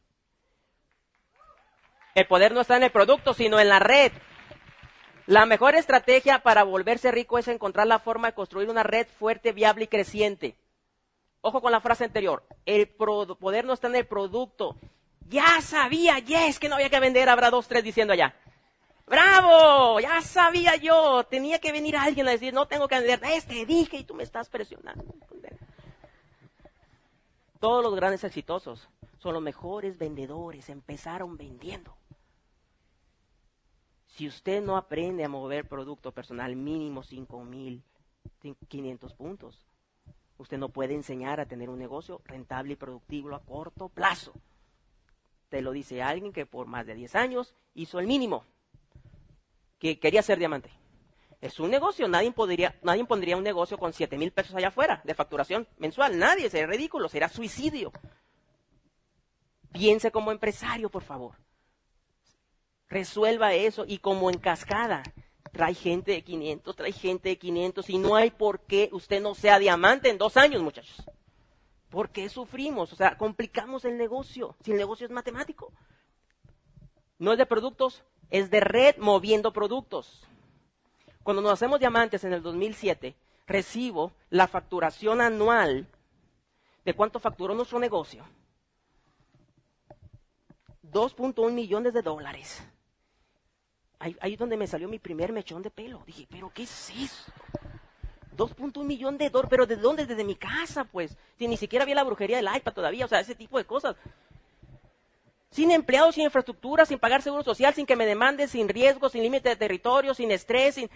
El poder no está en el producto, sino en la red. La mejor estrategia para volverse rico es encontrar la forma de construir una red fuerte, viable y creciente. Ojo con la frase anterior. El poder no está en el producto. Ya sabía, yes, que no había que vender. Habrá dos, tres diciendo allá. ¡Bravo! Ya sabía yo. Tenía que venir alguien a decir, no tengo que vender. Este dije y tú me estás presionando. Todos los grandes exitosos son los mejores vendedores. Empezaron vendiendo. Si usted no aprende a mover producto personal mínimo 5.500 puntos, usted no puede enseñar a tener un negocio rentable y productivo a corto plazo. Te lo dice alguien que por más de 10 años hizo el mínimo, que quería ser diamante. Es un negocio, nadie pondría, nadie pondría un negocio con 7 mil pesos allá afuera de facturación mensual, nadie, sería ridículo, será suicidio. Piense como empresario, por favor. Resuelva eso y como en cascada. Trae gente de 500, trae gente de 500 y no hay por qué usted no sea diamante en dos años, muchachos. ¿Por qué sufrimos? O sea, complicamos el negocio. Si el negocio es matemático. No es de productos, es de red moviendo productos. Cuando nos hacemos diamantes en el 2007, recibo la facturación anual de cuánto facturó nuestro negocio. 2.1 millones de dólares. Ahí, es donde me salió mi primer mechón de pelo. Dije, pero ¿qué es eso? 2.1 millón de dólares, pero ¿de dónde? Desde mi casa, pues. Si ni siquiera había la brujería del iPad todavía, o sea, ese tipo de cosas. Sin empleados, sin infraestructura, sin pagar seguro social, sin que me demande, sin riesgo, sin límite de territorio, sin estrés, sin...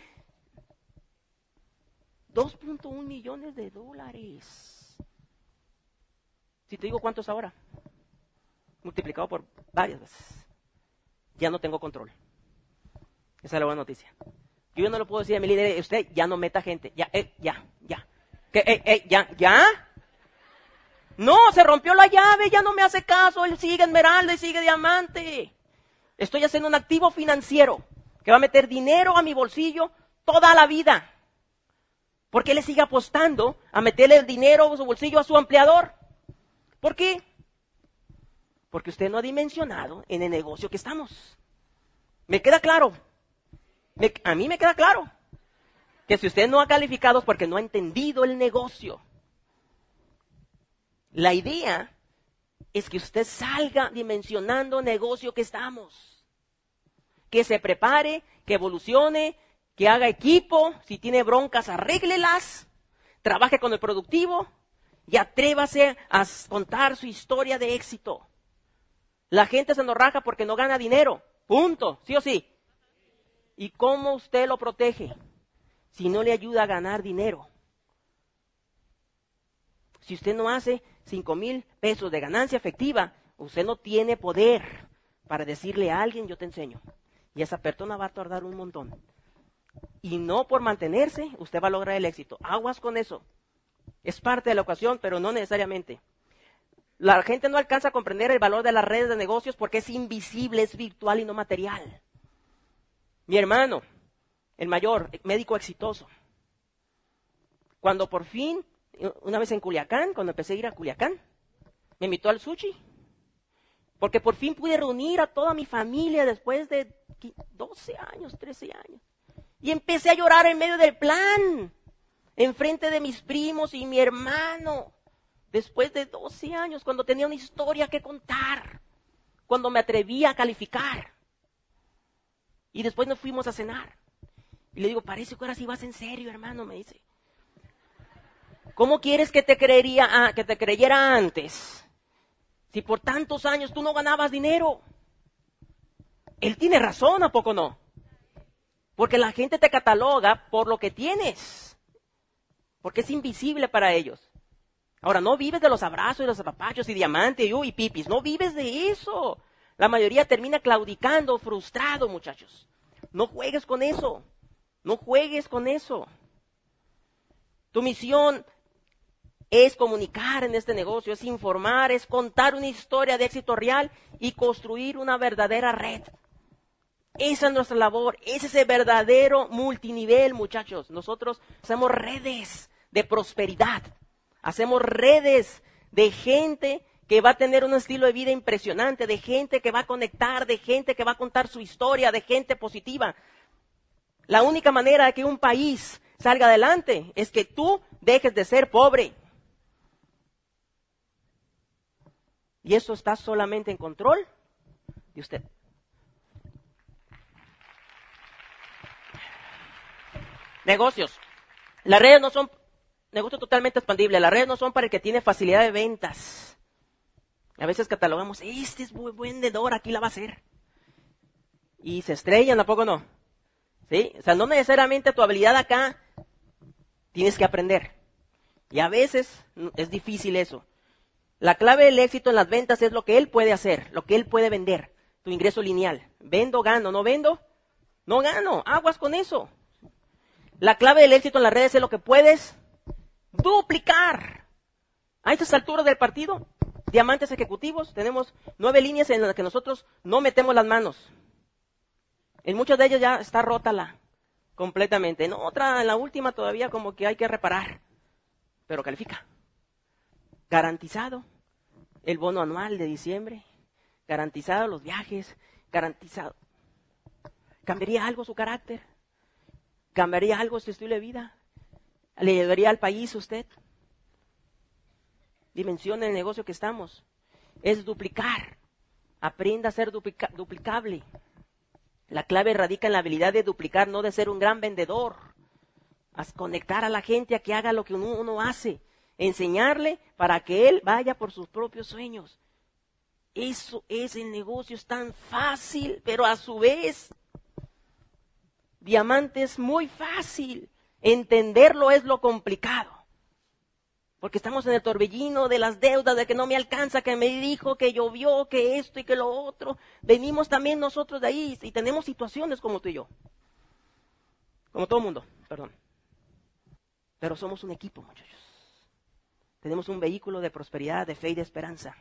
2.1 millones de dólares. Si te digo cuánto es ahora, multiplicado por varias veces, ya no tengo control. Esa es la buena noticia. Yo no lo puedo decir a mi líder, usted ya no meta gente, ya, eh, ya, ya. ¿Qué, eh, eh, ya, ya? No, se rompió la llave, ya no me hace caso, él sigue esmeralda y sigue diamante. Estoy haciendo un activo financiero que va a meter dinero a mi bolsillo toda la vida. Porque él le sigue apostando a meterle el dinero a su bolsillo a su empleador. ¿Por qué? Porque usted no ha dimensionado en el negocio que estamos. ¿Me queda claro? a mí me queda claro que si usted no ha calificado es porque no ha entendido el negocio. La idea es que usted salga dimensionando negocio que estamos. Que se prepare, que evolucione, que haga equipo, si tiene broncas, arréglelas, trabaje con el productivo y atrévase a contar su historia de éxito. La gente se raja porque no gana dinero. Punto. ¿Sí o sí? ¿Y cómo usted lo protege? Si no le ayuda a ganar dinero. Si usted no hace 5 mil pesos de ganancia efectiva, usted no tiene poder para decirle a alguien, yo te enseño. Y esa persona va a tardar un montón. Y no por mantenerse, usted va a lograr el éxito. Aguas con eso. Es parte de la ocasión, pero no necesariamente. La gente no alcanza a comprender el valor de las redes de negocios porque es invisible, es virtual y no material. Mi hermano, el mayor, médico exitoso. Cuando por fin, una vez en Culiacán, cuando empecé a ir a Culiacán, me invitó al sushi. Porque por fin pude reunir a toda mi familia después de 12 años, 13 años. Y empecé a llorar en medio del plan, enfrente de mis primos y mi hermano. Después de 12 años, cuando tenía una historia que contar, cuando me atrevía a calificar. Y después nos fuimos a cenar. Y le digo, parece que ahora sí vas en serio, hermano, me dice. ¿Cómo quieres que te creería, ah, que te creyera antes? Si por tantos años tú no ganabas dinero. Él tiene razón, ¿a poco no? Porque la gente te cataloga por lo que tienes. Porque es invisible para ellos. Ahora, no vives de los abrazos y los apapachos y diamantes y, y pipis. No vives de eso. La mayoría termina claudicando, frustrado, muchachos. No juegues con eso. No juegues con eso. Tu misión es comunicar en este negocio, es informar, es contar una historia de éxito real y construir una verdadera red. Esa es nuestra labor, es ese verdadero multinivel, muchachos. Nosotros hacemos redes de prosperidad, hacemos redes de gente que va a tener un estilo de vida impresionante, de gente que va a conectar, de gente que va a contar su historia, de gente positiva. La única manera de que un país salga adelante es que tú dejes de ser pobre. Y eso está solamente en control de usted. Negocios. Las redes no son negocios totalmente expandibles. Las redes no son para el que tiene facilidad de ventas. A veces catalogamos, este es buen vendedor, aquí la va a hacer. Y se estrellan, ¿a poco no? ¿Sí? O sea, no necesariamente tu habilidad acá tienes que aprender. Y a veces es difícil eso. La clave del éxito en las ventas es lo que él puede hacer, lo que él puede vender, tu ingreso lineal. Vendo, gano, no vendo, no gano, aguas con eso. La clave del éxito en las redes es lo que puedes duplicar. A estas alturas del partido, diamantes ejecutivos, tenemos nueve líneas en las que nosotros no metemos las manos. En muchas de ellas ya está rota la completamente. En otra, en la última todavía como que hay que reparar. Pero califica. Garantizado el bono anual de diciembre. Garantizado los viajes. Garantizado. ¿Cambiaría algo su carácter? ¿Cambiaría algo su estilo de vida? ¿Le llevaría al país usted? Dimensión el negocio que estamos. Es duplicar. Aprenda a ser duplicable. La clave radica en la habilidad de duplicar, no de ser un gran vendedor. A conectar a la gente a que haga lo que uno, hace. Enseñarle para que él vaya por sus propios sueños. Eso es el negocio, es tan fácil, pero a su vez Diamante es muy fácil. Entenderlo es lo complicado. Porque estamos en el torbellino de las deudas, de que no me alcanza, que me dijo, que llovió, que esto y que lo otro. Venimos también nosotros de ahí y tenemos situaciones como tú y yo. Como todo mundo, perdón. Pero somos un equipo, muchachos. Tenemos un vehículo de prosperidad, de fe y de esperanza.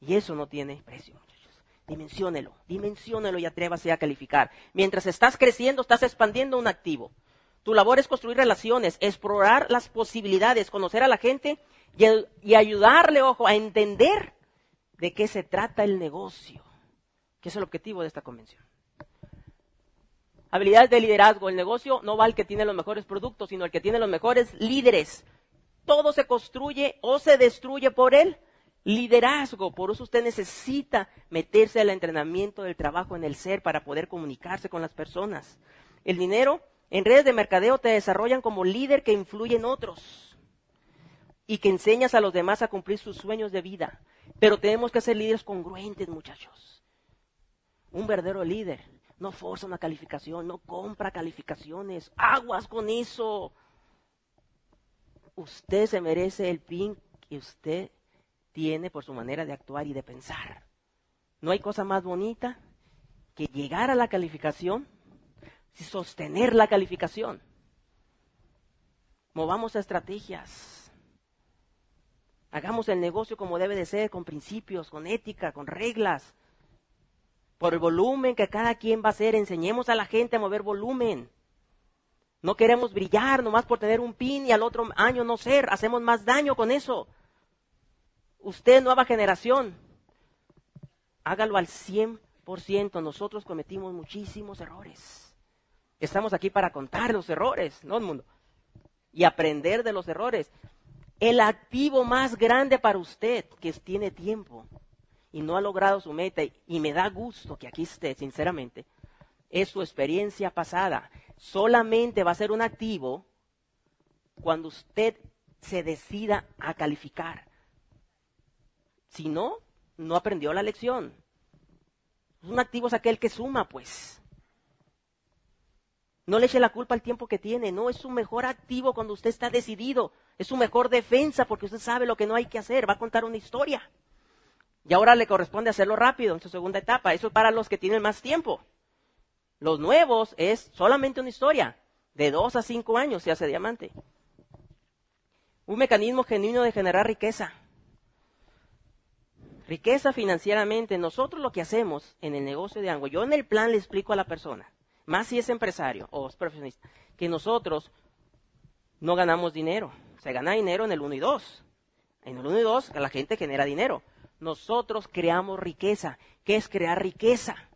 Y eso no tiene precio, muchachos. Dimensiónelo, dimensiónelo y atrévase a calificar. Mientras estás creciendo, estás expandiendo un activo. Tu labor es construir relaciones, explorar las posibilidades, conocer a la gente y, y, ayudarle, ojo, a entender de qué se trata el negocio, que es el objetivo de esta convención. Habilidades de liderazgo. El negocio no va al que tiene los mejores productos, sino al que tiene los mejores líderes. Todo se construye o se destruye por él liderazgo. Por eso usted necesita meterse al entrenamiento del trabajo en el ser para poder comunicarse con las personas. El dinero en redes de mercadeo te desarrollan como líder que influye en otros y que enseñas a los demás a cumplir sus sueños de vida. Pero tenemos que ser líderes congruentes, muchachos. Un verdadero líder no forza una calificación, no compra calificaciones. Aguas con eso. Usted se merece el pin que usted tiene por su manera de actuar y de pensar. No hay cosa más bonita que llegar a la calificación y sostener la calificación. Movamos estrategias. Hagamos el negocio como debe de ser, con principios, con ética, con reglas. Por el volumen que cada quien va a hacer, enseñemos a la gente a mover volumen. No queremos brillar nomás por tener un pin y al otro año no ser. Hacemos más daño con eso usted, nueva generación, hágalo al 100%. Nosotros cometimos muchísimos errores. Estamos aquí para contar los errores, ¿no, el mundo? Y aprender de los errores. El activo más grande para usted, que tiene tiempo y no ha logrado su meta, y me da gusto que aquí esté, sinceramente, es su experiencia pasada. Solamente va a ser un activo cuando usted se decida a calificar. Si no, no aprendió la lección. Un activo es aquel que suma, pues. No le eche la culpa al tiempo que tiene, no, es su mejor activo cuando usted está decidido, es su mejor defensa porque usted sabe lo que no hay que hacer, va a contar una historia. Y ahora le corresponde hacerlo rápido en su segunda etapa, eso es para los que tienen más tiempo. Los nuevos es solamente una historia. De dos a cinco años se hace diamante. Un mecanismo genuino de generar riqueza. Riqueza financieramente. Nosotros lo que hacemos en el negocio de Ango, yo en el plan le explico a la persona, más si es empresario o es profesionista, que nosotros no ganamos dinero. Se gana dinero en el 1 y 2. En el 1 y 2 la gente genera dinero. Nosotros creamos riqueza. ¿Qué es crear riqueza?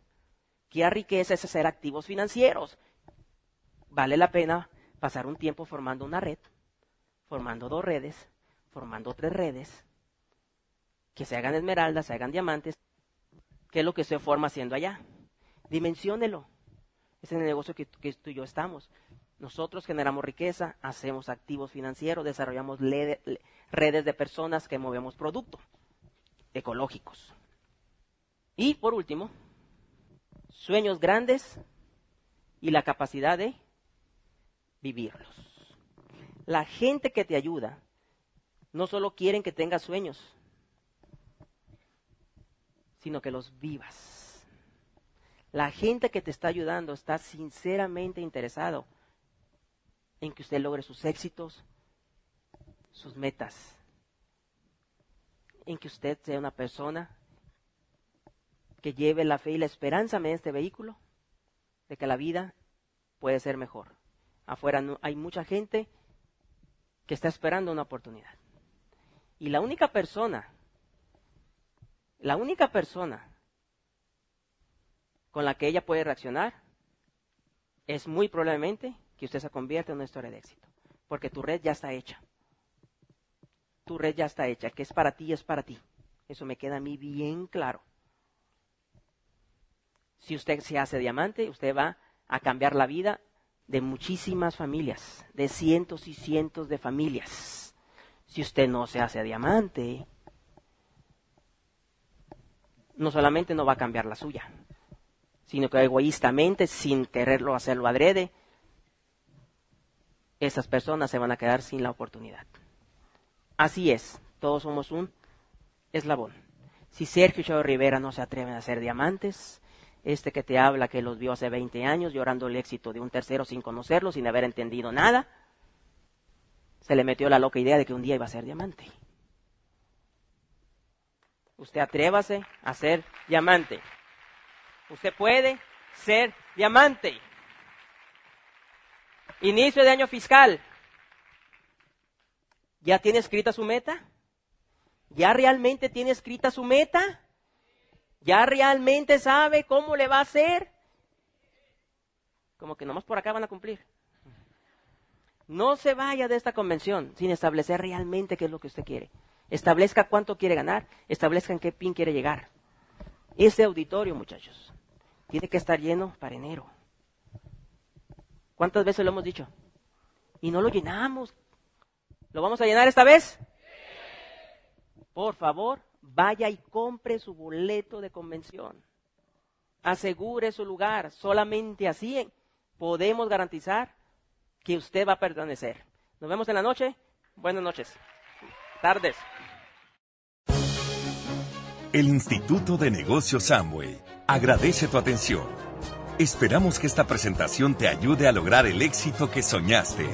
Crear riqueza es hacer activos financieros. Vale la pena pasar un tiempo formando una red, formando dos redes, formando tres redes, que se hagan esmeraldas, se hagan diamantes. ¿Qué es lo que se forma haciendo allá? Dimensiónelo. Es en el negocio que, que tú y yo estamos. Nosotros generamos riqueza, hacemos activos financieros, desarrollamos redes de personas que movemos productos ecológicos. Y por último, sueños grandes y la capacidad de vivirlos. La gente que te ayuda no solo quieren que tengas sueños, sino que los vivas. La gente que te está ayudando está sinceramente interesado en que usted logre sus éxitos, sus metas, en que usted sea una persona que lleve la fe y la esperanza en este vehículo de que la vida puede ser mejor. Afuera hay mucha gente que está esperando una oportunidad. Y la única persona, la única persona con la que ella puede reaccionar es muy probablemente que usted se convierta en una historia de éxito. Porque tu red ya está hecha. Tu red ya está hecha. Que es para ti, es para ti. Eso me queda a mí bien claro. Si usted se hace diamante, usted va a cambiar la vida de muchísimas familias, de cientos y cientos de familias. Si usted no se hace diamante, no solamente no va a cambiar la suya, sino que egoístamente, sin quererlo hacerlo adrede, esas personas se van a quedar sin la oportunidad. Así es, todos somos un eslabón. Si Sergio Chávez Rivera no se atreven a hacer diamantes, este que te habla que los vio hace 20 años llorando el éxito de un tercero sin conocerlo, sin haber entendido nada, se le metió la loca idea de que un día iba a ser diamante. Usted atrévase a ser diamante. Usted puede ser diamante. Inicio de año fiscal. ¿Ya tiene escrita su meta? ¿Ya realmente tiene escrita su meta? ¿Ya realmente sabe cómo le va a hacer? Como que nomás por acá van a cumplir. No se vaya de esta convención sin establecer realmente qué es lo que usted quiere. Establezca cuánto quiere ganar, establezca en qué pin quiere llegar. Ese auditorio, muchachos, tiene que estar lleno para enero. ¿Cuántas veces lo hemos dicho? Y no lo llenamos. ¿Lo vamos a llenar esta vez? Por favor, vaya y compre su boleto de convención. Asegure su lugar. Solamente así podemos garantizar que usted va a permanecer. Nos vemos en la noche. Buenas noches. Tardes. El Instituto de Negocios Samway agradece tu atención. Esperamos que esta presentación te ayude a lograr el éxito que soñaste.